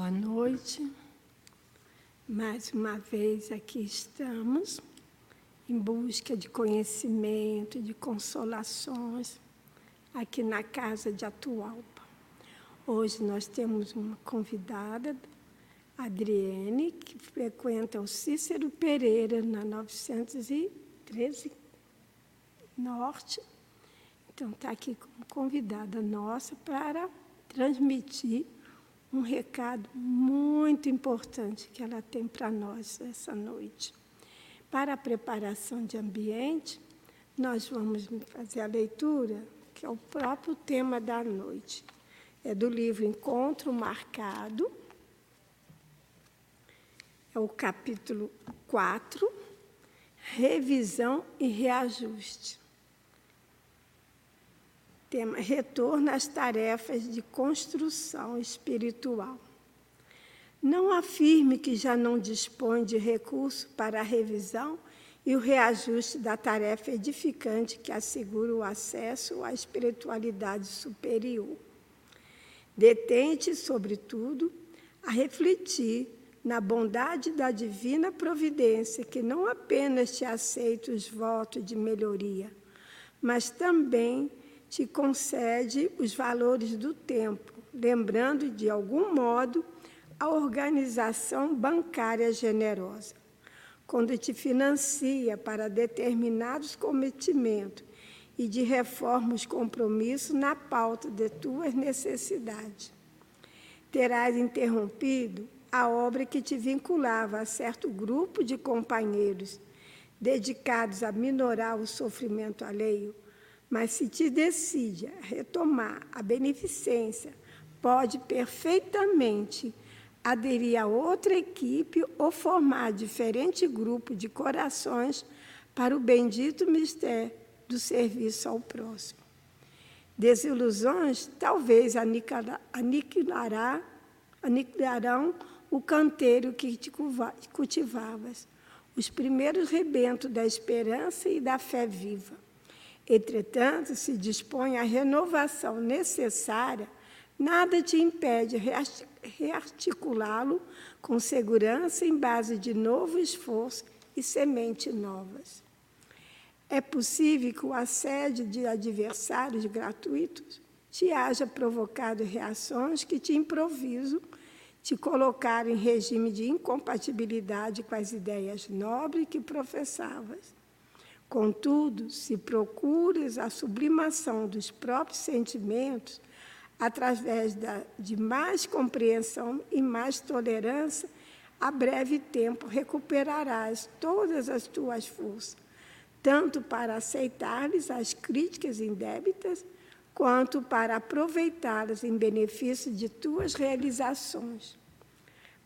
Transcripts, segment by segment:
Boa noite. Mais uma vez aqui estamos em busca de conhecimento, de consolações, aqui na casa de Atualpa. Hoje nós temos uma convidada, Adriene, que frequenta o Cícero Pereira, na 913 Norte. Então, está aqui como convidada nossa para transmitir um recado muito importante que ela tem para nós essa noite. Para a preparação de ambiente, nós vamos fazer a leitura, que é o próprio tema da noite. É do livro Encontro Marcado, é o capítulo 4, Revisão e Reajuste. Tema: retorno às tarefas de construção espiritual. Não afirme que já não dispõe de recurso para a revisão e o reajuste da tarefa edificante que assegura o acesso à espiritualidade superior. Detente, sobretudo, a refletir na bondade da divina providência que não apenas te aceita os votos de melhoria, mas também te concede os valores do tempo, lembrando de algum modo a organização bancária generosa, quando te financia para determinados cometimentos e de reformas compromissos na pauta de tuas necessidades. Terás interrompido a obra que te vinculava a certo grupo de companheiros dedicados a minorar o sofrimento alheio mas se te decide a retomar a beneficência, pode perfeitamente aderir a outra equipe ou formar diferente grupo de corações para o bendito mistério do serviço ao próximo. Desilusões talvez aniquilará, aniquilarão o canteiro que te cultivavas, os primeiros rebentos da esperança e da fé viva. Entretanto, se dispõe à renovação necessária, nada te impede rearticulá-lo com segurança em base de novo esforço e sementes novas. É possível que o assédio de adversários gratuitos te haja provocado reações que te improviso, te colocaram em regime de incompatibilidade com as ideias nobres que professavas. Contudo, se procures a sublimação dos próprios sentimentos através da, de mais compreensão e mais tolerância, a breve tempo recuperarás todas as tuas forças, tanto para aceitar-lhes as críticas indébitas, quanto para aproveitá-las em benefício de tuas realizações.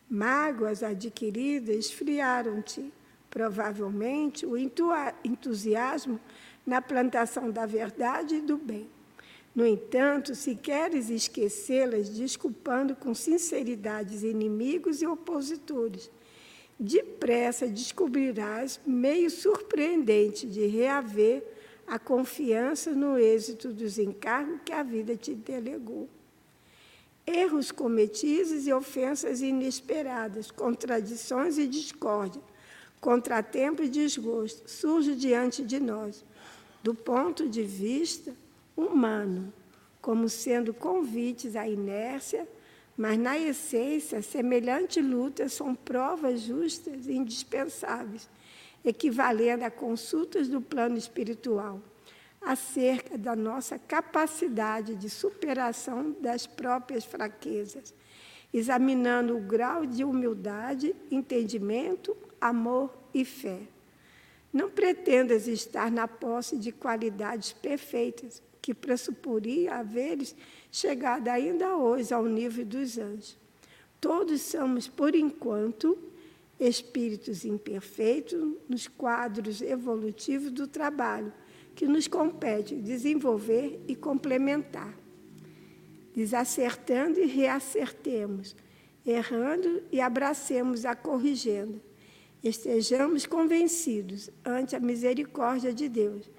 Mágoas adquiridas esfriaram-te provavelmente, o entusiasmo na plantação da verdade e do bem. No entanto, se queres esquecê-las, desculpando com sinceridade inimigos e opositores, depressa descobrirás meio surpreendente de reaver a confiança no êxito dos encargos que a vida te delegou. Erros cometidos e ofensas inesperadas, contradições e discórdia contratempo e desgosto surge diante de nós, do ponto de vista humano, como sendo convites à inércia, mas na essência, semelhantes lutas são provas justas e indispensáveis, equivalendo a consultas do plano espiritual, acerca da nossa capacidade de superação das próprias fraquezas, examinando o grau de humildade, entendimento amor e fé. Não pretendas estar na posse de qualidades perfeitas, que pressuporia haveres chegado ainda hoje ao nível dos anjos. Todos somos, por enquanto, espíritos imperfeitos nos quadros evolutivos do trabalho, que nos compete desenvolver e complementar. Desacertando e reacertemos, errando e abracemos a corrigenda estejamos convencidos, ante a misericórdia de Deus,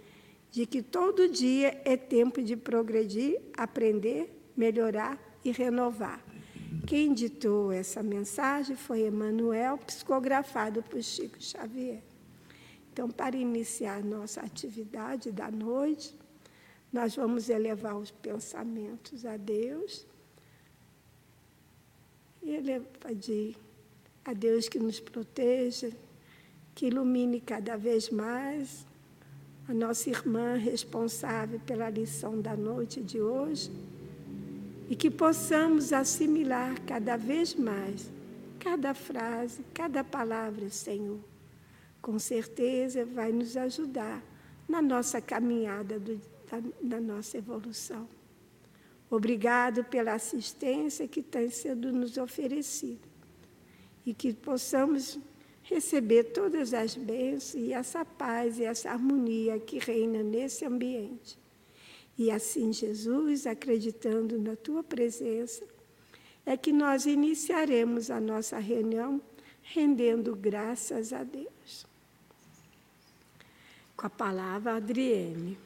de que todo dia é tempo de progredir, aprender, melhorar e renovar. Quem ditou essa mensagem foi Emanuel, psicografado por Chico Xavier. Então, para iniciar nossa atividade da noite, nós vamos elevar os pensamentos a Deus e ele pedir a Deus que nos proteja, que ilumine cada vez mais a nossa irmã responsável pela lição da noite de hoje e que possamos assimilar cada vez mais cada frase, cada palavra, Senhor. Com certeza vai nos ajudar na nossa caminhada do, da, da nossa evolução. Obrigado pela assistência que tem sido nos oferecida e que possamos receber todas as bênçãos e essa paz e essa harmonia que reina nesse ambiente. E assim, Jesus, acreditando na tua presença, é que nós iniciaremos a nossa reunião rendendo graças a Deus. Com a palavra, Adriene.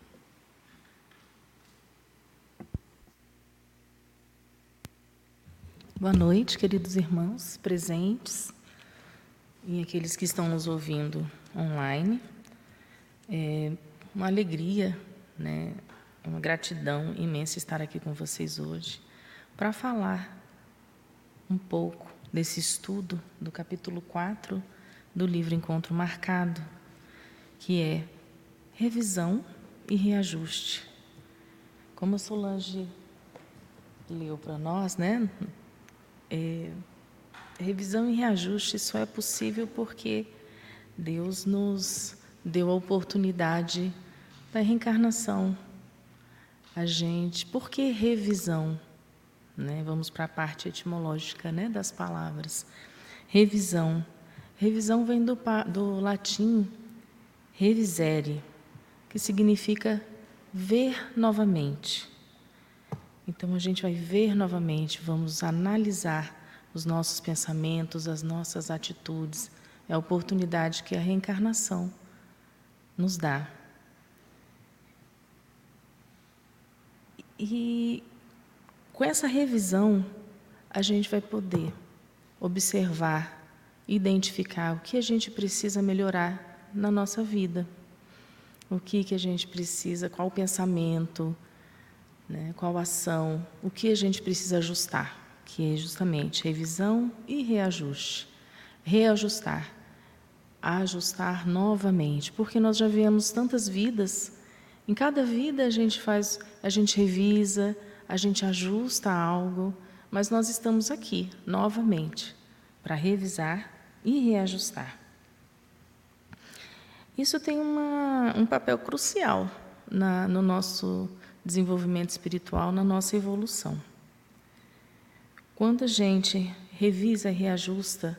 Boa noite, queridos irmãos presentes e aqueles que estão nos ouvindo online. É uma alegria, né, uma gratidão imensa estar aqui com vocês hoje para falar um pouco desse estudo do capítulo 4 do livro Encontro Marcado, que é revisão e reajuste. Como a Solange leu para nós, né? É, revisão e reajuste só é possível porque Deus nos deu a oportunidade da reencarnação. A gente, por que revisão? Né? Vamos para a parte etimológica né, das palavras. Revisão. Revisão vem do, do latim revisere, que significa ver novamente. Então a gente vai ver novamente, vamos analisar os nossos pensamentos, as nossas atitudes. É a oportunidade que a reencarnação nos dá. E com essa revisão, a gente vai poder observar, identificar o que a gente precisa melhorar na nossa vida o que, que a gente precisa, qual pensamento, né, qual ação, o que a gente precisa ajustar, que é justamente revisão e reajuste. Reajustar, ajustar novamente, porque nós já vemos tantas vidas, em cada vida a gente faz, a gente revisa, a gente ajusta algo, mas nós estamos aqui novamente para revisar e reajustar. Isso tem uma, um papel crucial na, no nosso desenvolvimento espiritual, na nossa evolução. Quando a gente revisa reajusta,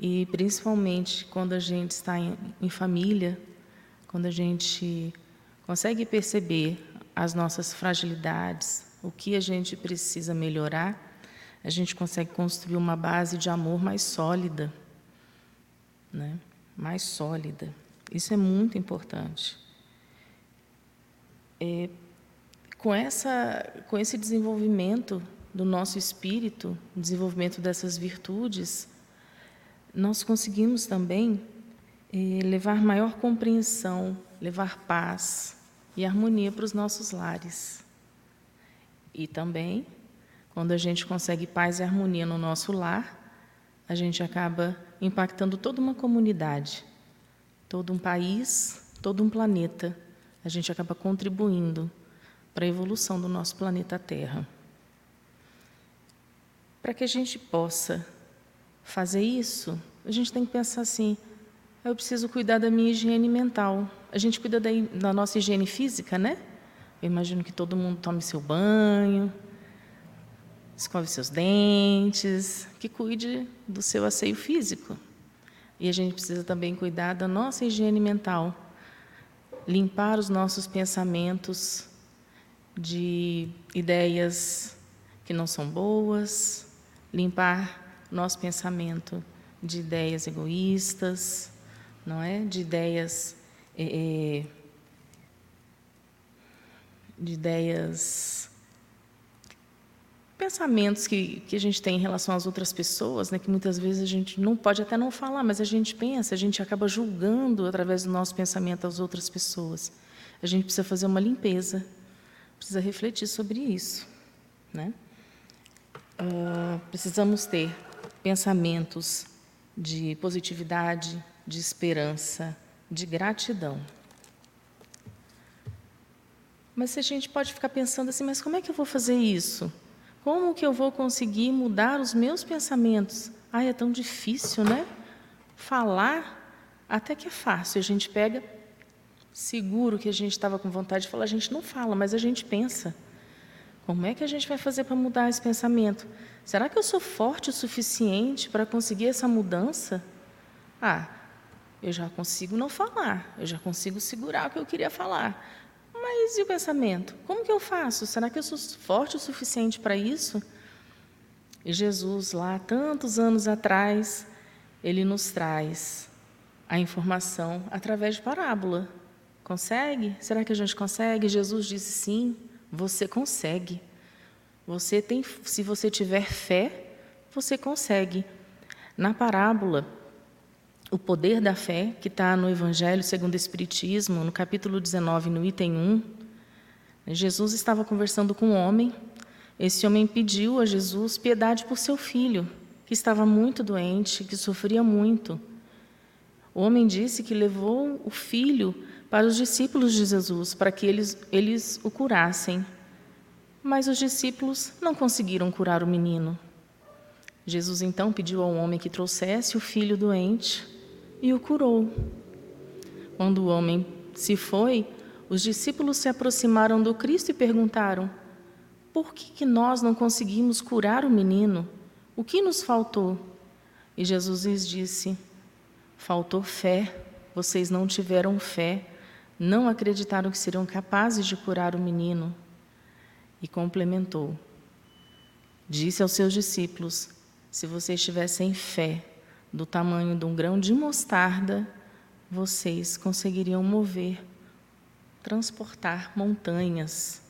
e principalmente quando a gente está em, em família, quando a gente consegue perceber as nossas fragilidades, o que a gente precisa melhorar, a gente consegue construir uma base de amor mais sólida, né? mais sólida. Isso é muito importante. É, com, essa, com esse desenvolvimento do nosso espírito, desenvolvimento dessas virtudes, nós conseguimos também é, levar maior compreensão, levar paz e harmonia para os nossos lares. E também, quando a gente consegue paz e harmonia no nosso lar, a gente acaba impactando toda uma comunidade todo um país, todo um planeta, a gente acaba contribuindo para a evolução do nosso planeta Terra. Para que a gente possa fazer isso, a gente tem que pensar assim: eu preciso cuidar da minha higiene mental. A gente cuida da, da nossa higiene física, né? Eu imagino que todo mundo tome seu banho, escove seus dentes, que cuide do seu asseio físico. E a gente precisa também cuidar da nossa higiene mental, limpar os nossos pensamentos de ideias que não são boas, limpar nosso pensamento de ideias egoístas, não é? De ideias é, de ideias pensamentos que, que a gente tem em relação às outras pessoas, né, que muitas vezes a gente não pode até não falar, mas a gente pensa, a gente acaba julgando através do nosso pensamento as outras pessoas. A gente precisa fazer uma limpeza, precisa refletir sobre isso. Né? Uh, precisamos ter pensamentos de positividade, de esperança, de gratidão. Mas se a gente pode ficar pensando assim, mas como é que eu vou fazer isso? Como que eu vou conseguir mudar os meus pensamentos? Ai, é tão difícil, né? Falar até que é fácil. A gente pega, seguro que a gente estava com vontade de falar, a gente não fala, mas a gente pensa. Como é que a gente vai fazer para mudar esse pensamento? Será que eu sou forte o suficiente para conseguir essa mudança? Ah, eu já consigo não falar, eu já consigo segurar o que eu queria falar. Mas e o pensamento? Como que eu faço? Será que eu sou forte o suficiente para isso? E Jesus, lá tantos anos atrás, ele nos traz a informação através de parábola. Consegue? Será que a gente consegue? Jesus disse sim, você consegue. Você tem, se você tiver fé, você consegue. Na parábola, o poder da fé, que está no Evangelho segundo o Espiritismo, no capítulo 19, no item 1. Jesus estava conversando com um homem. Esse homem pediu a Jesus piedade por seu filho, que estava muito doente, que sofria muito. O homem disse que levou o filho para os discípulos de Jesus, para que eles, eles o curassem. Mas os discípulos não conseguiram curar o menino. Jesus então pediu ao homem que trouxesse o filho doente e o curou. Quando o homem se foi, os discípulos se aproximaram do Cristo e perguntaram: Por que, que nós não conseguimos curar o menino? O que nos faltou? E Jesus lhes disse: Faltou fé, vocês não tiveram fé, não acreditaram que seriam capazes de curar o menino. E complementou: Disse aos seus discípulos: Se vocês tivessem fé, do tamanho de um grão de mostarda, vocês conseguiriam mover, transportar montanhas.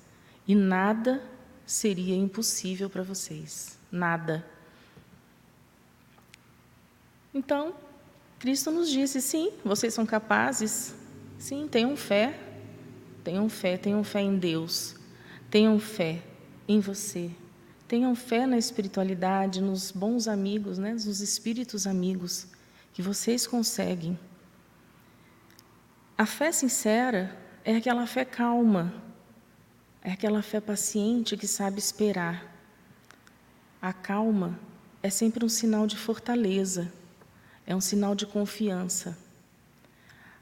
E nada seria impossível para vocês. Nada. Então, Cristo nos disse: sim, vocês são capazes. Sim, tenham fé. Tenham fé, tenham fé em Deus. Tenham fé em você. Tenham fé na espiritualidade, nos bons amigos, né? nos espíritos amigos, que vocês conseguem. A fé sincera é aquela fé calma, é aquela fé paciente que sabe esperar. A calma é sempre um sinal de fortaleza, é um sinal de confiança.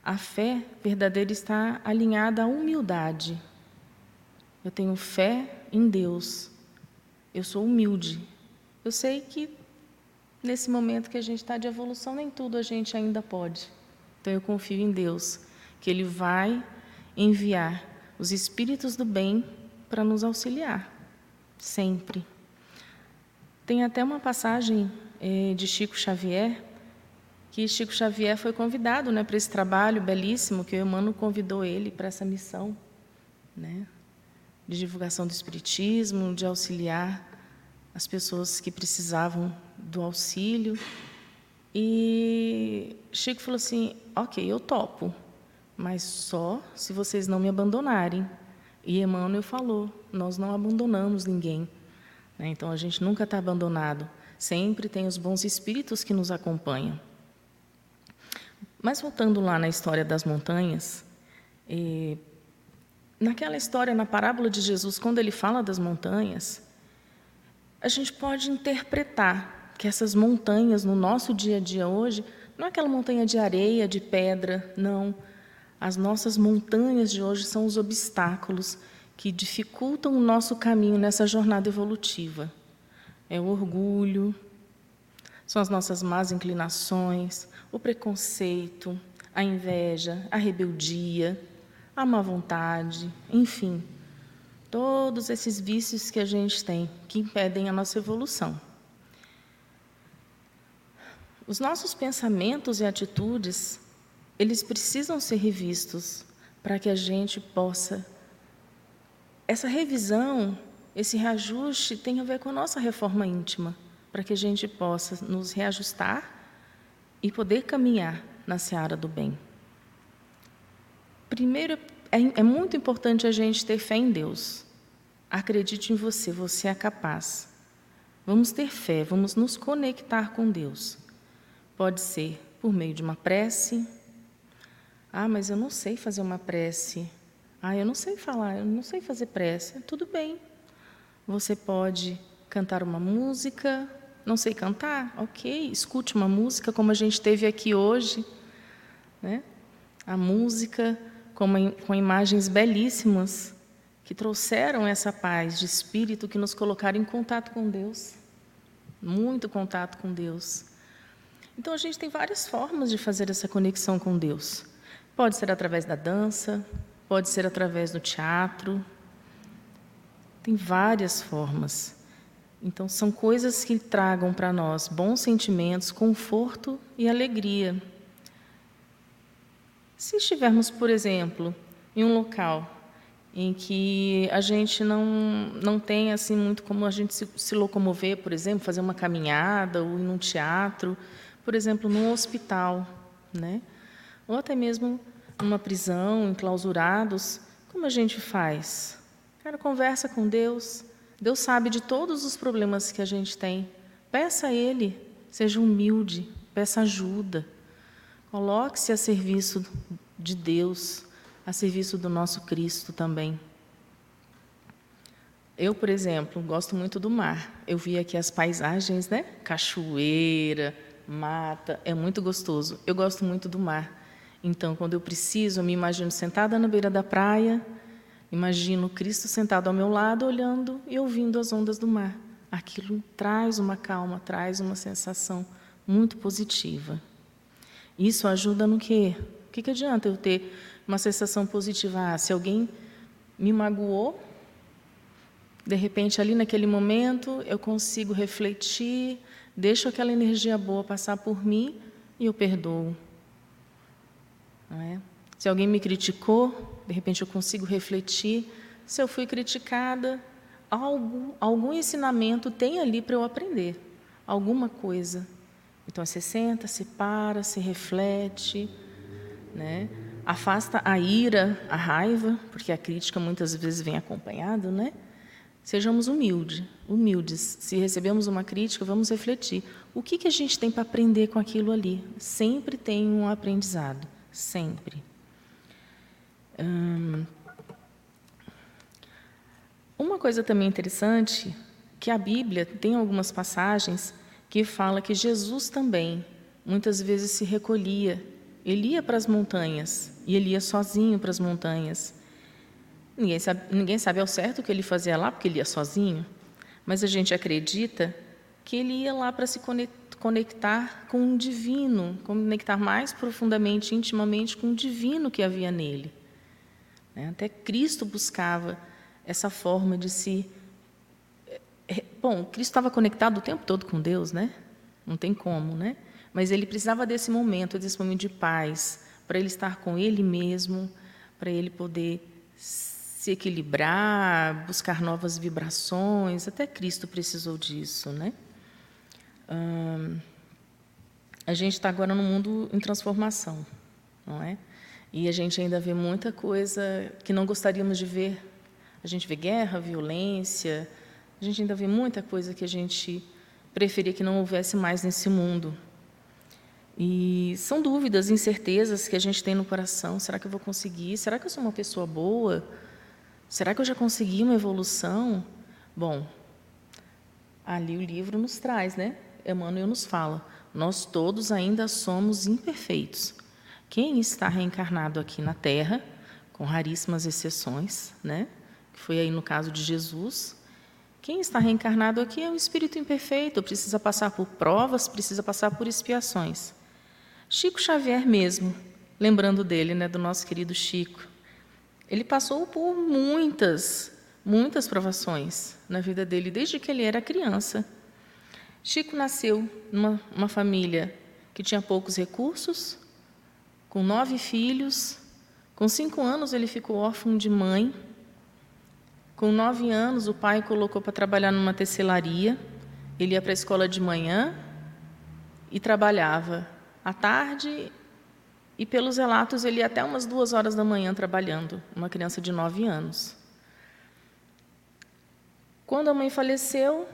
A fé verdadeira está alinhada à humildade. Eu tenho fé em Deus, eu sou humilde. Eu sei que nesse momento que a gente está de evolução, nem tudo a gente ainda pode. Então eu confio em Deus, que Ele vai enviar os espíritos do bem para nos auxiliar, sempre. Tem até uma passagem eh, de Chico Xavier, que Chico Xavier foi convidado né, para esse trabalho belíssimo, que o Emmanuel convidou ele para essa missão. Né? de divulgação do Espiritismo, de auxiliar as pessoas que precisavam do auxílio. E Chico falou assim: Ok, eu topo, mas só se vocês não me abandonarem. E Emmanuel falou: Nós não abandonamos ninguém. Né? Então a gente nunca está abandonado. Sempre tem os bons espíritos que nos acompanham. Mas voltando lá na história das montanhas, naquela história, na parábola de Jesus, quando ele fala das montanhas, a gente pode interpretar que essas montanhas no nosso dia a dia hoje, não é aquela montanha de areia, de pedra, não. As nossas montanhas de hoje são os obstáculos que dificultam o nosso caminho nessa jornada evolutiva. É o orgulho, são as nossas más inclinações, o preconceito, a inveja, a rebeldia, a má vontade, enfim, todos esses vícios que a gente tem que impedem a nossa evolução. Os nossos pensamentos e atitudes, eles precisam ser revistos para que a gente possa essa revisão esse reajuste tem a ver com a nossa reforma íntima, para que a gente possa nos reajustar e poder caminhar na seara do bem. Primeiro, é, é muito importante a gente ter fé em Deus. Acredite em você, você é capaz. Vamos ter fé, vamos nos conectar com Deus. Pode ser por meio de uma prece. Ah, mas eu não sei fazer uma prece. Ah, eu não sei falar, eu não sei fazer prece. Tudo bem. Você pode cantar uma música. Não sei cantar? Ok, escute uma música como a gente teve aqui hoje. Né? A música com, com imagens belíssimas que trouxeram essa paz de espírito que nos colocaram em contato com Deus, muito contato com Deus. Então a gente tem várias formas de fazer essa conexão com Deus. Pode ser através da dança, pode ser através do teatro. Tem várias formas. Então são coisas que tragam para nós bons sentimentos, conforto e alegria. Se estivermos, por exemplo, em um local em que a gente não, não tem assim muito como a gente se, se locomover, por exemplo, fazer uma caminhada ou ir num teatro, por exemplo, num hospital, né? ou até mesmo numa prisão, enclausurados, como a gente faz? Cara, conversa com Deus. Deus sabe de todos os problemas que a gente tem. Peça a Ele, seja humilde, peça ajuda. Coloque-se a serviço de Deus, a serviço do nosso Cristo também. Eu, por exemplo, gosto muito do mar. Eu vi aqui as paisagens, né? Cachoeira, mata, é muito gostoso. Eu gosto muito do mar. Então, quando eu preciso, eu me imagino sentada na beira da praia, imagino Cristo sentado ao meu lado, olhando e ouvindo as ondas do mar. Aquilo traz uma calma, traz uma sensação muito positiva. Isso ajuda no quê? O que, que adianta eu ter uma sensação positiva? Ah, se alguém me magoou, de repente, ali naquele momento, eu consigo refletir, deixo aquela energia boa passar por mim e eu perdoo. É? Se alguém me criticou, de repente eu consigo refletir. Se eu fui criticada, algo, algum ensinamento tem ali para eu aprender, alguma coisa. Então você senta, se para, se reflete, né? afasta a ira, a raiva, porque a crítica muitas vezes vem acompanhado, né? Sejamos humildes, humildes. Se recebemos uma crítica, vamos refletir. O que, que a gente tem para aprender com aquilo ali? Sempre tem um aprendizado, sempre. Uma coisa também interessante, que a Bíblia tem algumas passagens que fala que Jesus também muitas vezes se recolhia. Ele ia para as montanhas e ele ia sozinho para as montanhas. Ninguém sabe, ninguém sabe ao certo o que ele fazia lá, porque ele ia sozinho, mas a gente acredita que ele ia lá para se conectar com o divino, conectar mais profundamente, intimamente com o divino que havia nele. Né? Até Cristo buscava essa forma de se é, bom, Cristo estava conectado o tempo todo com Deus, né? Não tem como, né? Mas ele precisava desse momento, desse momento de paz, para ele estar com ele mesmo, para ele poder se equilibrar, buscar novas vibrações. Até Cristo precisou disso, né? Hum, a gente está agora num mundo em transformação, não é? E a gente ainda vê muita coisa que não gostaríamos de ver. A gente vê guerra, violência, a gente ainda vê muita coisa que a gente preferia que não houvesse mais nesse mundo. E são dúvidas, incertezas que a gente tem no coração. Será que eu vou conseguir? Será que eu sou uma pessoa boa? Será que eu já consegui uma evolução? Bom, ali o livro nos traz, né? Emmanuel nos fala: nós todos ainda somos imperfeitos. Quem está reencarnado aqui na Terra, com raríssimas exceções, né? Que foi aí no caso de Jesus, quem está reencarnado aqui é um espírito imperfeito, precisa passar por provas, precisa passar por expiações. Chico Xavier mesmo, lembrando dele, né, do nosso querido Chico, ele passou por muitas, muitas provações na vida dele desde que ele era criança. Chico nasceu numa família que tinha poucos recursos, com nove filhos. Com cinco anos ele ficou órfão de mãe Com nove anos, o pai colocou para trabalhar numa tecelaria. Ele ia para a escola de manhã e trabalhava à tarde. E pelos relatos, ele ia até umas duas horas da manhã trabalhando. Uma criança de nove anos. Quando a mãe faleceu,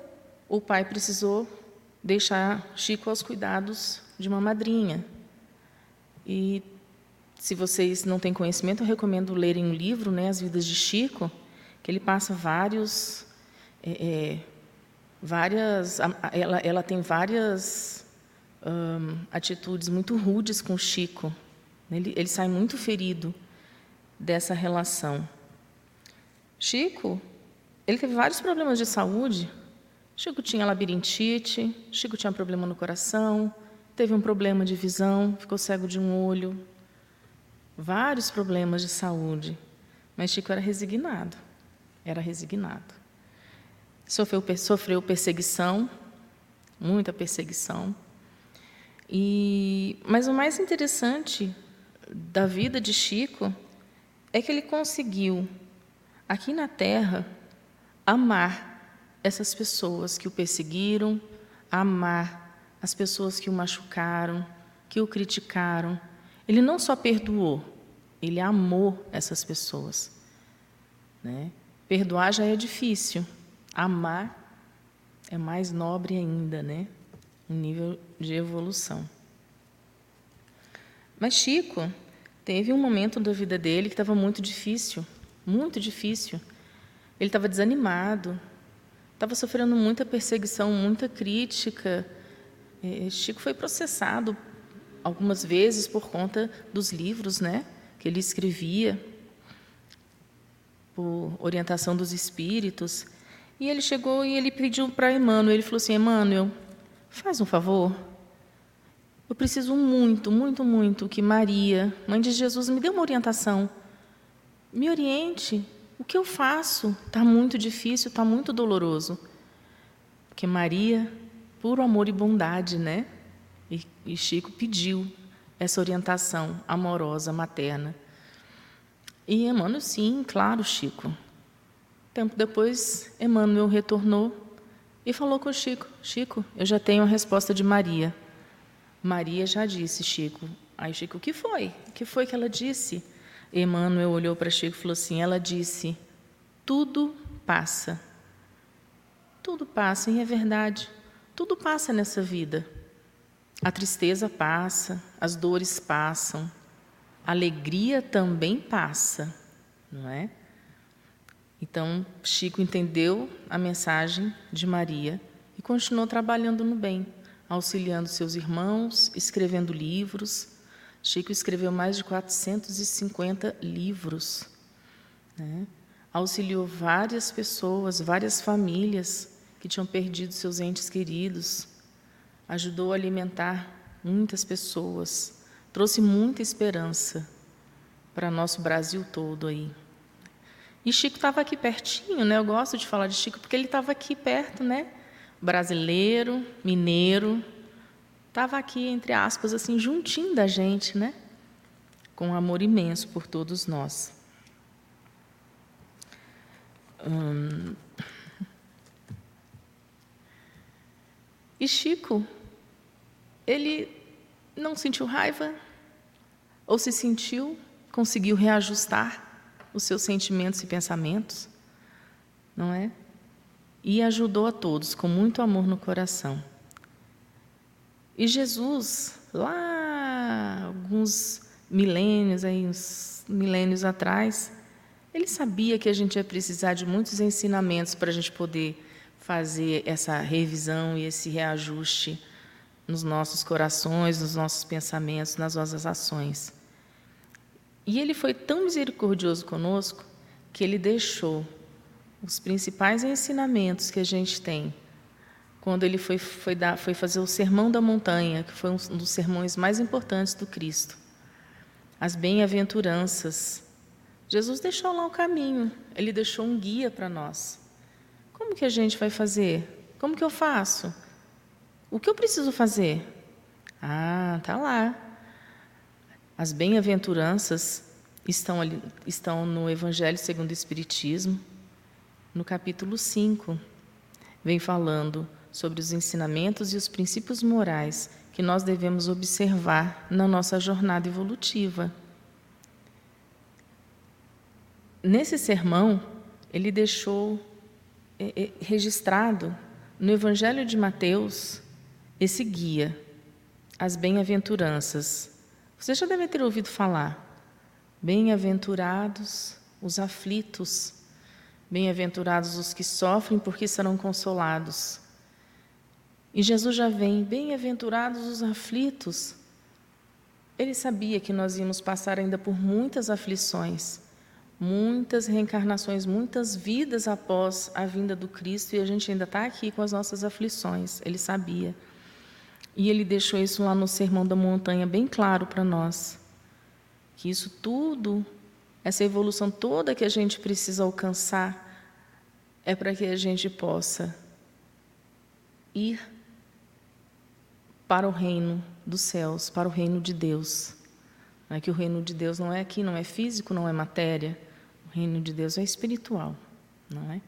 o pai precisou deixar Chico aos cuidados de uma madrinha. E se vocês não têm conhecimento, eu recomendo lerem um livro, né, As Vidas de Chico, que ele passa vários, é, é, várias, ela, ela tem várias hum, atitudes muito rudes com Chico. Ele, ele sai muito ferido dessa relação. Chico, ele teve vários problemas de saúde. Chico tinha labirintite, Chico tinha problema no coração, teve um problema de visão, ficou cego de um olho, vários problemas de saúde. Mas Chico era resignado era resignado. Sofreu, sofreu perseguição, muita perseguição. E, mas o mais interessante da vida de Chico é que ele conseguiu, aqui na Terra, amar essas pessoas que o perseguiram, amar as pessoas que o machucaram, que o criticaram. Ele não só perdoou, ele amou essas pessoas. Né? Perdoar já é difícil, amar é mais nobre ainda, né? Um nível de evolução. Mas Chico teve um momento da vida dele que estava muito difícil, muito difícil. Ele estava desanimado, estava sofrendo muita perseguição, muita crítica. É, Chico foi processado algumas vezes por conta dos livros, né, que ele escrevia por orientação dos espíritos. E ele chegou e ele pediu para Emmanuel, ele falou assim, Emmanuel, faz um favor. Eu preciso muito, muito, muito que Maria, mãe de Jesus, me dê uma orientação. Me oriente. O que eu faço? Está muito difícil, está muito doloroso. Porque Maria, puro amor e bondade, né? E, e Chico pediu essa orientação amorosa, materna. E Emmanuel, sim, claro, Chico. Tempo depois, Emmanuel retornou e falou com Chico: Chico, eu já tenho a resposta de Maria. Maria já disse, Chico. Aí Chico, o que foi? O que foi que ela disse? Emmanuel olhou para Chico e falou assim: ela disse, tudo passa. Tudo passa, e é verdade. Tudo passa nessa vida. A tristeza passa, as dores passam, alegria também passa, não é? Então, Chico entendeu a mensagem de Maria e continuou trabalhando no bem, auxiliando seus irmãos, escrevendo livros. Chico escreveu mais de 450 livros. Né? Auxiliou várias pessoas, várias famílias que tinham perdido seus entes queridos. Ajudou a alimentar muitas pessoas trouxe muita esperança para nosso Brasil todo aí. E Chico estava aqui pertinho, né? Eu gosto de falar de Chico porque ele estava aqui perto, né? Brasileiro, mineiro, estava aqui entre aspas assim juntinho da gente, né? Com um amor imenso por todos nós. Hum... E Chico, ele não sentiu raiva, ou se sentiu, conseguiu reajustar os seus sentimentos e pensamentos, não é? E ajudou a todos com muito amor no coração. E Jesus, lá alguns milênios, aí uns milênios atrás, ele sabia que a gente ia precisar de muitos ensinamentos para a gente poder fazer essa revisão e esse reajuste nos nossos corações, nos nossos pensamentos, nas nossas ações. E ele foi tão misericordioso conosco que ele deixou os principais ensinamentos que a gente tem quando ele foi, foi, dar, foi fazer o Sermão da Montanha, que foi um dos sermões mais importantes do Cristo. As bem-aventuranças. Jesus deixou lá o caminho, ele deixou um guia para nós. Como que a gente vai fazer? Como que eu faço? O que eu preciso fazer? Ah, tá lá. As bem-aventuranças estão ali, estão no Evangelho segundo o Espiritismo. no capítulo 5, vem falando sobre os ensinamentos e os princípios morais que nós devemos observar na nossa jornada evolutiva. Nesse sermão, ele deixou registrado no Evangelho de Mateus esse guia, as bem-aventuranças. Você já deve ter ouvido falar. Bem-aventurados os aflitos, bem-aventurados os que sofrem, porque serão consolados. E Jesus já vem, bem-aventurados os aflitos. Ele sabia que nós íamos passar ainda por muitas aflições, muitas reencarnações, muitas vidas após a vinda do Cristo e a gente ainda está aqui com as nossas aflições. Ele sabia. E ele deixou isso lá no Sermão da Montanha bem claro para nós. Que isso tudo, essa evolução toda que a gente precisa alcançar, é para que a gente possa ir para o reino dos céus, para o reino de Deus. É que o reino de Deus não é aqui, não é físico, não é matéria. Reino de Deus é espiritual, não é?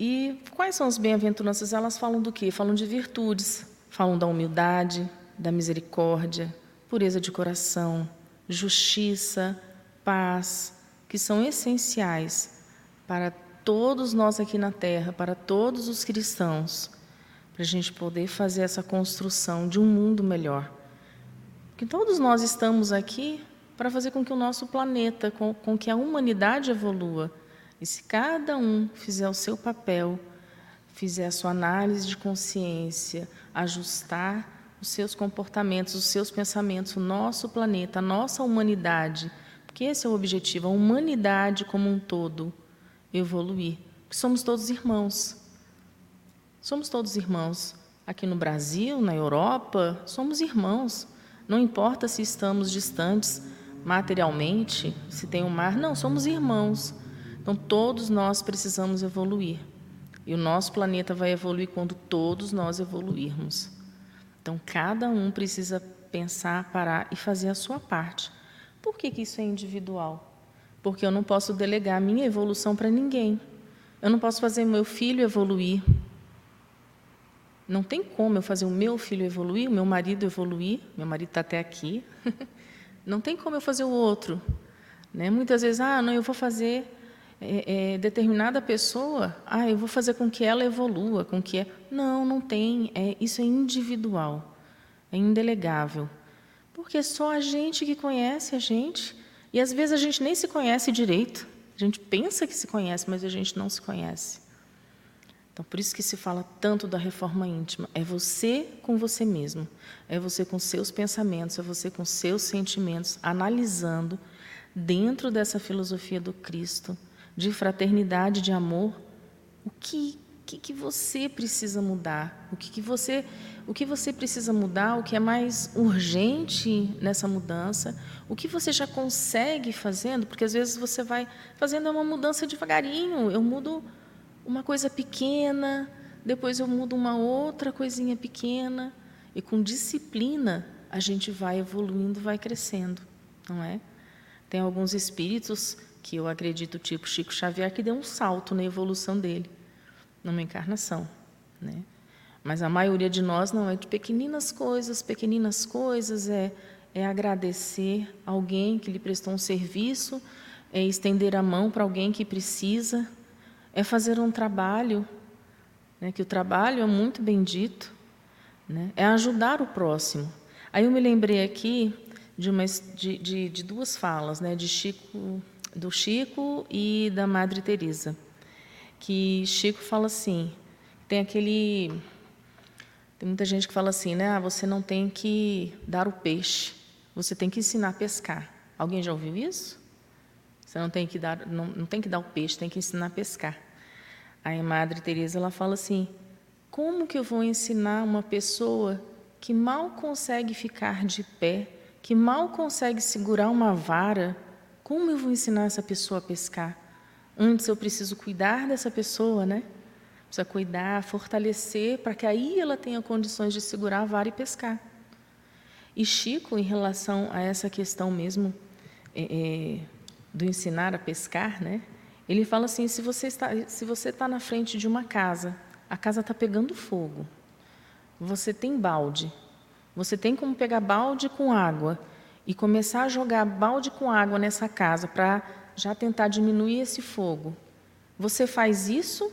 E quais são as bem-aventuranças? Elas falam do quê? Falam de virtudes, falam da humildade, da misericórdia, pureza de coração, justiça, paz, que são essenciais para todos nós aqui na Terra, para todos os cristãos para a gente poder fazer essa construção de um mundo melhor. Porque todos nós estamos aqui para fazer com que o nosso planeta, com, com que a humanidade evolua. E se cada um fizer o seu papel, fizer a sua análise de consciência, ajustar os seus comportamentos, os seus pensamentos, o nosso planeta, a nossa humanidade, porque esse é o objetivo, a humanidade como um todo evoluir. Porque somos todos irmãos. Somos todos irmãos. Aqui no Brasil, na Europa, somos irmãos. Não importa se estamos distantes materialmente, se tem o um mar, não, somos irmãos. Então todos nós precisamos evoluir. E o nosso planeta vai evoluir quando todos nós evoluirmos. Então cada um precisa pensar, parar e fazer a sua parte. Por que, que isso é individual? Porque eu não posso delegar a minha evolução para ninguém. Eu não posso fazer meu filho evoluir, não tem como eu fazer o meu filho evoluir, o meu marido evoluir, meu marido está até aqui. Não tem como eu fazer o outro. Né? Muitas vezes, ah, não, eu vou fazer é, é, determinada pessoa, ah, eu vou fazer com que ela evolua, com que é... não, não tem. É, isso é individual, é indelegável, porque é só a gente que conhece a gente e às vezes a gente nem se conhece direito. A gente pensa que se conhece, mas a gente não se conhece. Então, por isso que se fala tanto da reforma íntima. É você com você mesmo, é você com seus pensamentos, é você com seus sentimentos, analisando dentro dessa filosofia do Cristo, de fraternidade, de amor, o que, que, que você precisa mudar, o que, que você o que você precisa mudar, o que é mais urgente nessa mudança, o que você já consegue fazendo, porque às vezes você vai fazendo uma mudança devagarinho, eu mudo uma coisa pequena, depois eu mudo uma outra coisinha pequena, e com disciplina a gente vai evoluindo, vai crescendo, não é? Tem alguns espíritos que eu acredito, tipo Chico Xavier, que deu um salto na evolução dele, numa encarnação, né? Mas a maioria de nós não é de pequeninas coisas, pequeninas coisas é é agradecer alguém que lhe prestou um serviço, é estender a mão para alguém que precisa, é fazer um trabalho, né, que o trabalho é muito bendito, né, é ajudar o próximo. Aí eu me lembrei aqui de, uma, de, de, de duas falas, né, de Chico, do Chico e da Madre Teresa, que Chico fala assim, tem aquele, tem muita gente que fala assim, né, ah, você não tem que dar o peixe, você tem que ensinar a pescar. Alguém já ouviu isso? Você não tem que dar, não, não tem que dar o peixe, tem que ensinar a pescar. Aí a Madre Teresa ela fala assim: como que eu vou ensinar uma pessoa que mal consegue ficar de pé, que mal consegue segurar uma vara, como eu vou ensinar essa pessoa a pescar? Antes eu preciso cuidar dessa pessoa, né? Precisa cuidar, fortalecer, para que aí ela tenha condições de segurar a vara e pescar. E Chico, em relação a essa questão mesmo é, é, do ensinar a pescar, né? Ele fala assim: se você está, se você está na frente de uma casa, a casa está pegando fogo, você tem balde, você tem como pegar balde com água e começar a jogar balde com água nessa casa para já tentar diminuir esse fogo. Você faz isso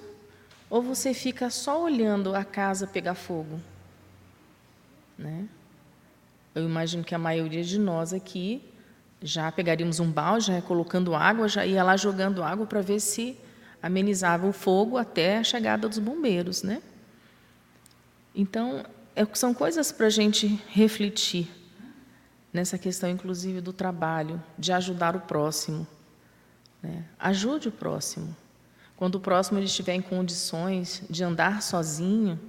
ou você fica só olhando a casa pegar fogo? Né? Eu imagino que a maioria de nós aqui já pegaríamos um balde, já colocando água, já ia lá jogando água para ver se amenizava o fogo até a chegada dos bombeiros, né? Então, é, são coisas para a gente refletir nessa questão, inclusive, do trabalho, de ajudar o próximo. Né? Ajude o próximo. Quando o próximo ele estiver em condições de andar sozinho,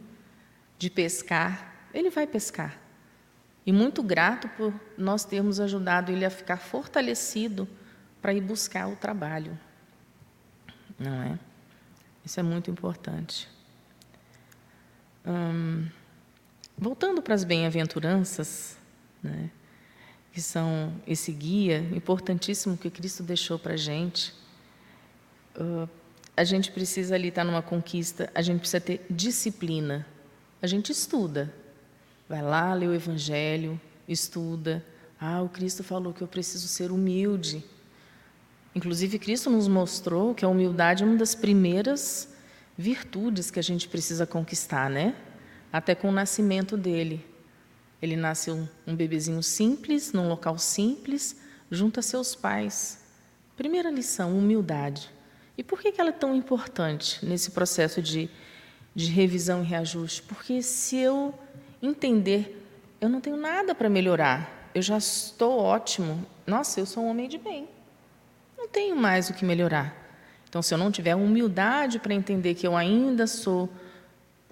de pescar, ele vai pescar. E muito grato por nós termos ajudado ele a ficar fortalecido para ir buscar o trabalho. Não é? Isso é muito importante. Hum, voltando para as bem-aventuranças, né, que são esse guia importantíssimo que Cristo deixou para a gente, uh, a gente precisa ali estar numa conquista, a gente precisa ter disciplina. A gente estuda, Vai lá, lê o Evangelho, estuda. Ah, o Cristo falou que eu preciso ser humilde. Inclusive, Cristo nos mostrou que a humildade é uma das primeiras virtudes que a gente precisa conquistar, né? Até com o nascimento dele. Ele nasceu um bebezinho simples, num local simples, junto a seus pais. Primeira lição, humildade. E por que ela é tão importante nesse processo de, de revisão e reajuste? Porque se eu entender, eu não tenho nada para melhorar, eu já estou ótimo. Nossa, eu sou um homem de bem. Não tenho mais o que melhorar. Então, se eu não tiver humildade para entender que eu ainda sou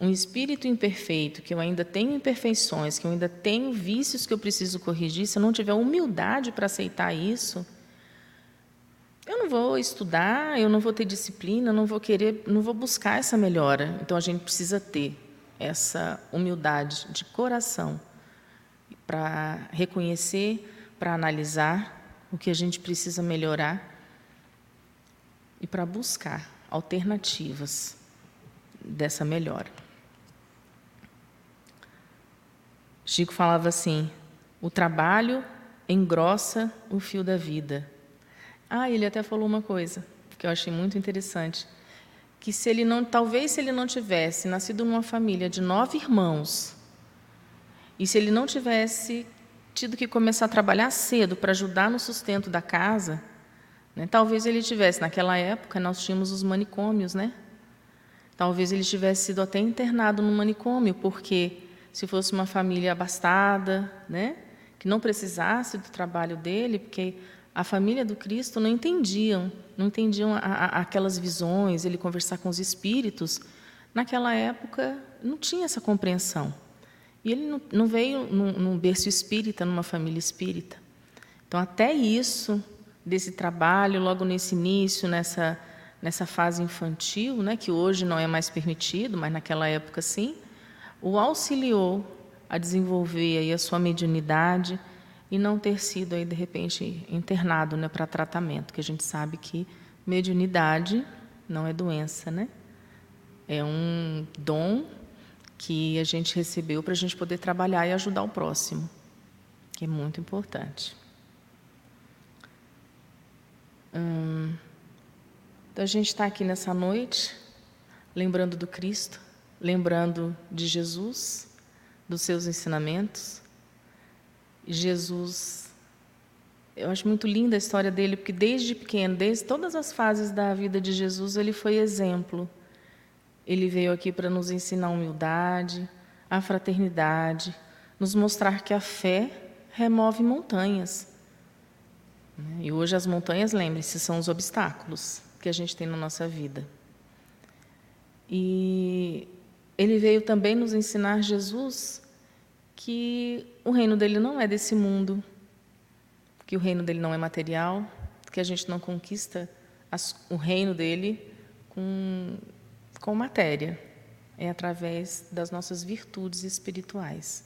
um espírito imperfeito, que eu ainda tenho imperfeições, que eu ainda tenho vícios que eu preciso corrigir, se eu não tiver humildade para aceitar isso, eu não vou estudar, eu não vou ter disciplina, não vou querer, não vou buscar essa melhora. Então a gente precisa ter essa humildade de coração para reconhecer, para analisar o que a gente precisa melhorar e para buscar alternativas dessa melhora. Chico falava assim: o trabalho engrossa o fio da vida. Ah, ele até falou uma coisa que eu achei muito interessante que se ele não, talvez se ele não tivesse nascido numa família de nove irmãos e se ele não tivesse tido que começar a trabalhar cedo para ajudar no sustento da casa, né, talvez ele tivesse naquela época nós tínhamos os manicômios, né? Talvez ele tivesse sido até internado no manicômio, porque se fosse uma família abastada, né, que não precisasse do trabalho dele, porque a família do Cristo não entendiam, não entendiam a, a, aquelas visões, ele conversar com os espíritos. Naquela época não tinha essa compreensão. E ele não, não veio num, num berço espírita, numa família espírita. Então, até isso, desse trabalho, logo nesse início, nessa, nessa fase infantil, né, que hoje não é mais permitido, mas naquela época sim, o auxiliou a desenvolver aí a sua mediunidade, e não ter sido aí de repente internado né, para tratamento, que a gente sabe que mediunidade não é doença, né? É um dom que a gente recebeu para a gente poder trabalhar e ajudar o próximo, que é muito importante. Hum, então a gente está aqui nessa noite, lembrando do Cristo, lembrando de Jesus, dos seus ensinamentos, Jesus, eu acho muito linda a história dele, porque desde pequeno, desde todas as fases da vida de Jesus, ele foi exemplo. Ele veio aqui para nos ensinar a humildade, a fraternidade, nos mostrar que a fé remove montanhas. E hoje as montanhas, lembre-se, são os obstáculos que a gente tem na nossa vida. E ele veio também nos ensinar Jesus que o reino dele não é desse mundo, que o reino dele não é material, que a gente não conquista as, o reino dele com, com matéria. É através das nossas virtudes espirituais,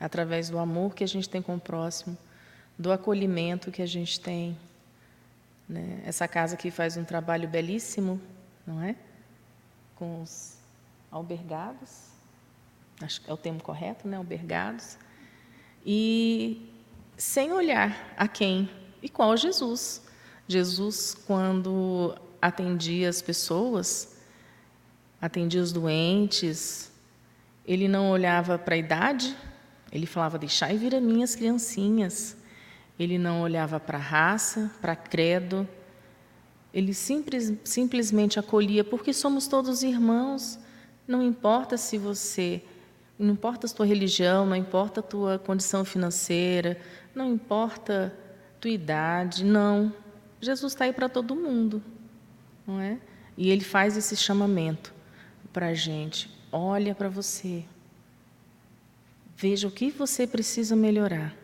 através do amor que a gente tem com o próximo, do acolhimento que a gente tem, Né? Essa casa aqui faz um trabalho belíssimo, não é? Com os albergados, acho que é o termo correto, né? Albergados. E sem olhar a quem e qual Jesus. Jesus, quando atendia as pessoas, atendia os doentes, ele não olhava para a idade, ele falava: Deixai vir a minhas criancinhas. Ele não olhava para a raça, para credo. Ele simples, simplesmente acolhia, porque somos todos irmãos. Não importa se você, não importa a tua religião, não importa a tua condição financeira, não importa a tua idade, não. Jesus está aí para todo mundo, não é? E ele faz esse chamamento para a gente. Olha para você. Veja o que você precisa melhorar.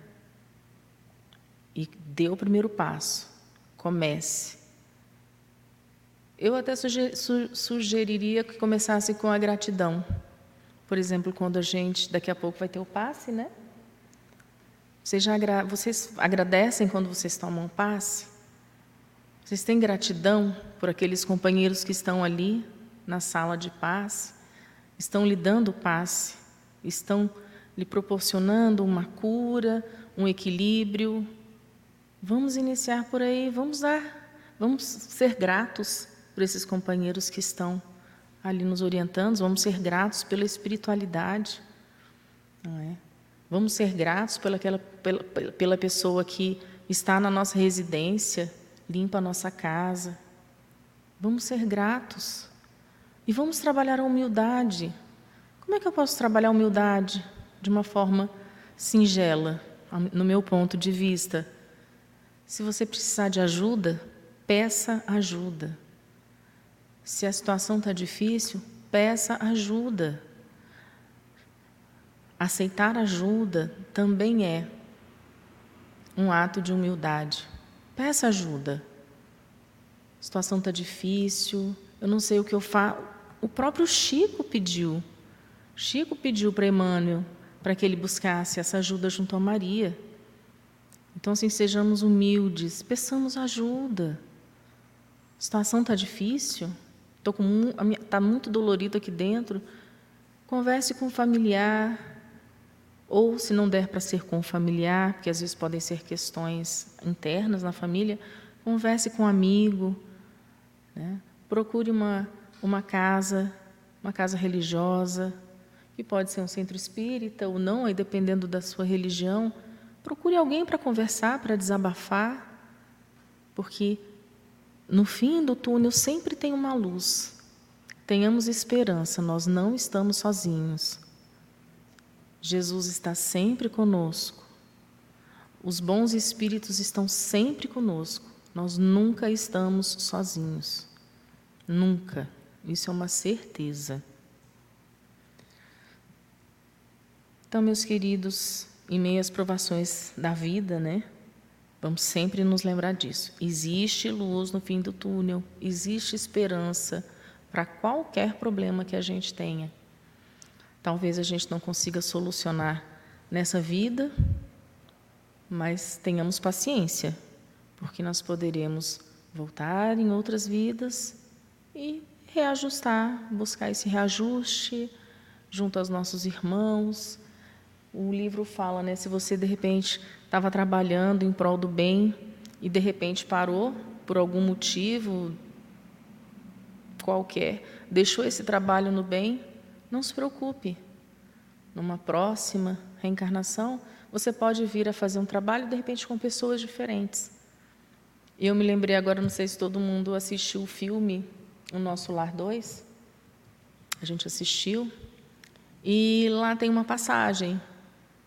E dê o primeiro passo. Comece. Eu até sugeriria que começasse com a gratidão. Por exemplo, quando a gente, daqui a pouco vai ter o passe, né? Vocês, já agra vocês agradecem quando vocês tomam passe? Vocês têm gratidão por aqueles companheiros que estão ali na sala de passe? Estão lhe dando passe? Estão lhe proporcionando uma cura, um equilíbrio. Vamos iniciar por aí, vamos dar, vamos ser gratos por esses companheiros que estão ali nos orientando, vamos ser gratos pela espiritualidade, é? Vamos ser gratos pela, pela, pela pessoa que está na nossa residência, limpa a nossa casa. Vamos ser gratos. E vamos trabalhar a humildade. Como é que eu posso trabalhar a humildade? de uma forma singela, no meu ponto de vista. Se você precisar de ajuda, peça ajuda. Se a situação está difícil, peça ajuda. Aceitar ajuda também é um ato de humildade. Peça ajuda. A situação está difícil, eu não sei o que eu faço. O próprio Chico pediu. Chico pediu para Emmanuel para que ele buscasse essa ajuda junto a Maria. Então, assim, sejamos humildes, peçamos ajuda. A situação está difícil, está muito dolorido aqui dentro. Converse com o familiar, ou se não der para ser com o familiar, porque às vezes podem ser questões internas na família, converse com um amigo, né? procure uma, uma casa, uma casa religiosa, que pode ser um centro espírita ou não, aí dependendo da sua religião. Procure alguém para conversar, para desabafar, porque no fim do túnel sempre tem uma luz. Tenhamos esperança, nós não estamos sozinhos. Jesus está sempre conosco. Os bons espíritos estão sempre conosco. Nós nunca estamos sozinhos. Nunca. Isso é uma certeza. Então, meus queridos, em meio às provações da vida, né? Vamos sempre nos lembrar disso. Existe luz no fim do túnel, existe esperança para qualquer problema que a gente tenha. Talvez a gente não consiga solucionar nessa vida, mas tenhamos paciência, porque nós poderemos voltar em outras vidas e reajustar, buscar esse reajuste junto aos nossos irmãos, o livro fala, né, se você de repente estava trabalhando em prol do bem e de repente parou por algum motivo qualquer, deixou esse trabalho no bem, não se preocupe. Numa próxima reencarnação, você pode vir a fazer um trabalho de repente com pessoas diferentes. Eu me lembrei agora, não sei se todo mundo assistiu o filme O Nosso Lar 2. A gente assistiu. E lá tem uma passagem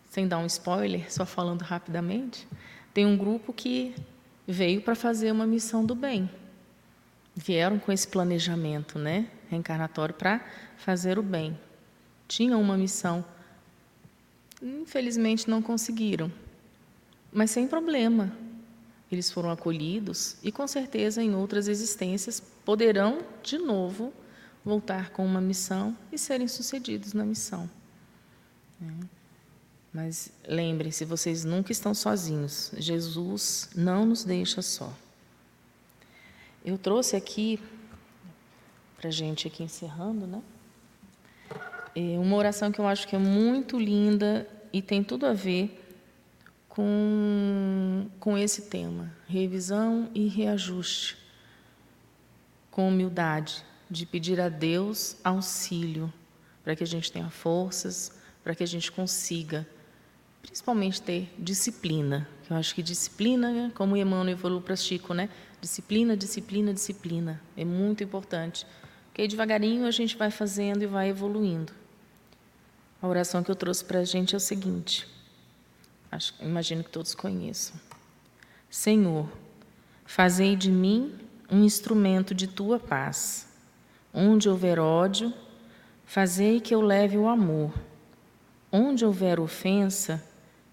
sem dar um spoiler, só falando rapidamente, tem um grupo que veio para fazer uma missão do bem. Vieram com esse planejamento, né, reencarnatório para fazer o bem. Tinham uma missão. Infelizmente não conseguiram. Mas sem problema. Eles foram acolhidos e com certeza em outras existências poderão de novo voltar com uma missão e serem sucedidos na missão. É. Mas lembrem-se, vocês nunca estão sozinhos. Jesus não nos deixa só. eu trouxe aqui, para a gente aqui encerrando, né? É uma oração que eu acho que é muito linda e tem tudo a ver com, com esse tema, revisão e reajuste, com humildade, de pedir a Deus auxílio para que a gente tenha forças, para que a gente consiga, principalmente ter disciplina. Eu acho que disciplina, como o Emmanuel falou para Chico, né? Disciplina, disciplina, disciplina. É muito importante. Porque devagarinho a gente vai fazendo e vai evoluindo. A oração que eu trouxe para a gente é o seguinte. Acho, imagino que todos conheçam. Senhor, fazei de mim um instrumento de tua paz. Onde houver ódio, fazei que eu leve o amor. Onde houver ofensa,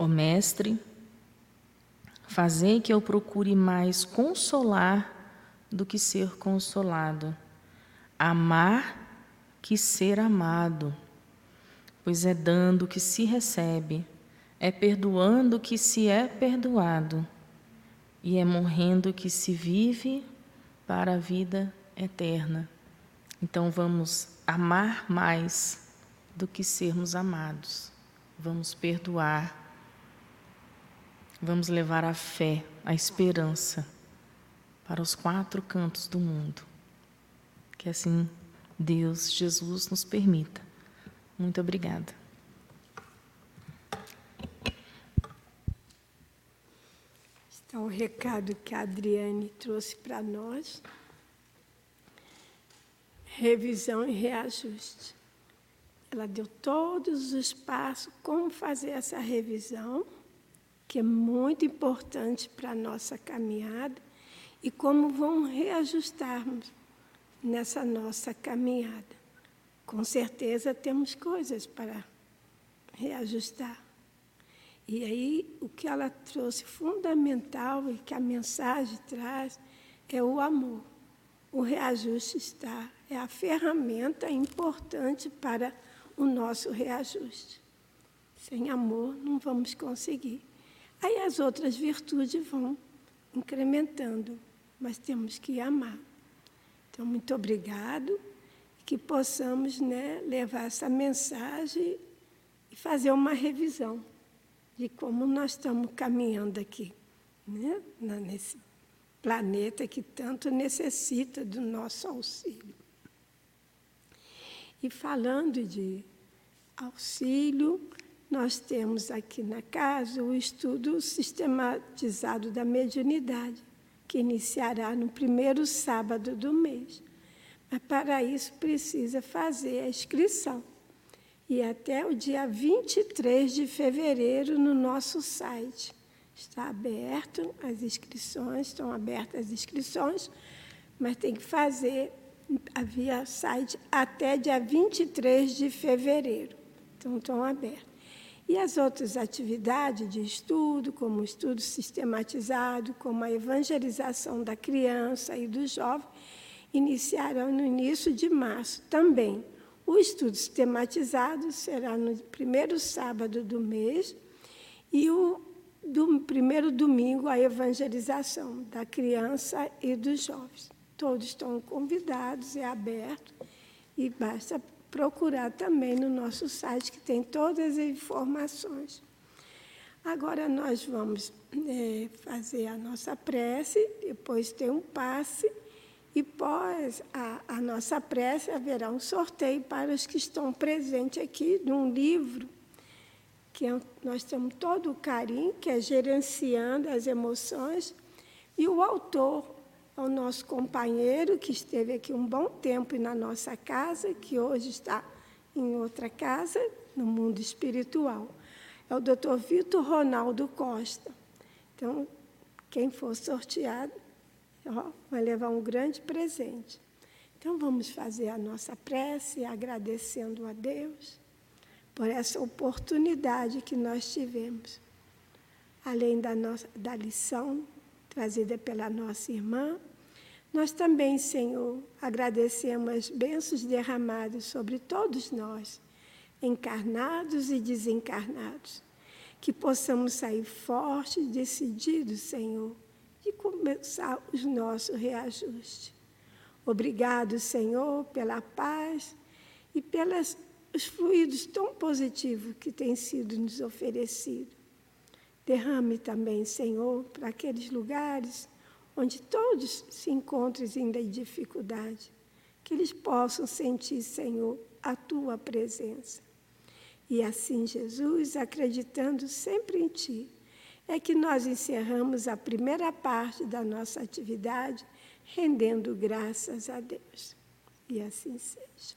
Ó Mestre, fazei que eu procure mais consolar do que ser consolado, amar que ser amado, pois é dando que se recebe, é perdoando que se é perdoado, e é morrendo que se vive para a vida eterna. Então vamos amar mais do que sermos amados. Vamos perdoar Vamos levar a fé, a esperança para os quatro cantos do mundo. Que assim Deus, Jesus, nos permita. Muito obrigada. Então, o recado que a Adriane trouxe para nós. Revisão e reajuste. Ela deu todos os passos como fazer essa revisão que é muito importante para a nossa caminhada e como vão reajustarmos nessa nossa caminhada. Com certeza temos coisas para reajustar. E aí, o que ela trouxe fundamental e que a mensagem traz é o amor. O reajuste está, é a ferramenta importante para o nosso reajuste. Sem amor, não vamos conseguir. Aí as outras virtudes vão incrementando, mas temos que amar. Então, muito obrigado, que possamos né, levar essa mensagem e fazer uma revisão de como nós estamos caminhando aqui, né, nesse planeta que tanto necessita do nosso auxílio. E falando de auxílio, nós temos aqui na casa o estudo sistematizado da mediunidade, que iniciará no primeiro sábado do mês. Mas para isso precisa fazer a inscrição. E até o dia 23 de fevereiro no nosso site. Está aberto as inscrições, estão abertas as inscrições, mas tem que fazer via site até dia 23 de fevereiro. Então, estão abertos. E as outras atividades de estudo, como o estudo sistematizado, como a evangelização da criança e do jovem, iniciarão no início de março também. O estudo sistematizado será no primeiro sábado do mês e o do primeiro domingo a evangelização da criança e dos jovens. Todos estão convidados, é aberto e basta procurar também no nosso site, que tem todas as informações. Agora nós vamos é, fazer a nossa prece, depois tem um passe, e pós a, a nossa prece haverá um sorteio para os que estão presentes aqui de um livro que é, nós temos todo o carinho, que é Gerenciando as Emoções, e o autor ao nosso companheiro que esteve aqui um bom tempo na nossa casa, que hoje está em outra casa, no mundo espiritual. É o Dr. Vitor Ronaldo Costa. Então, quem for sorteado, ó, vai levar um grande presente. Então vamos fazer a nossa prece agradecendo a Deus por essa oportunidade que nós tivemos. Além da, nossa, da lição trazida pela nossa irmã, nós também, Senhor, agradecemos as bênçãos derramadas sobre todos nós, encarnados e desencarnados. Que possamos sair fortes, decididos, Senhor, de começar os nossos reajustes. Obrigado, Senhor, pela paz e pelos fluidos tão positivos que têm sido nos oferecidos. Derrame também, Senhor, para aqueles lugares onde todos se encontrem ainda em dificuldade, que eles possam sentir, Senhor, a tua presença. E assim, Jesus, acreditando sempre em Ti, é que nós encerramos a primeira parte da nossa atividade, rendendo graças a Deus. E assim seja.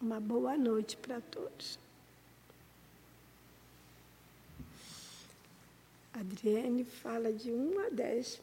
Uma boa noite para todos. Adriane fala de 1 a 10.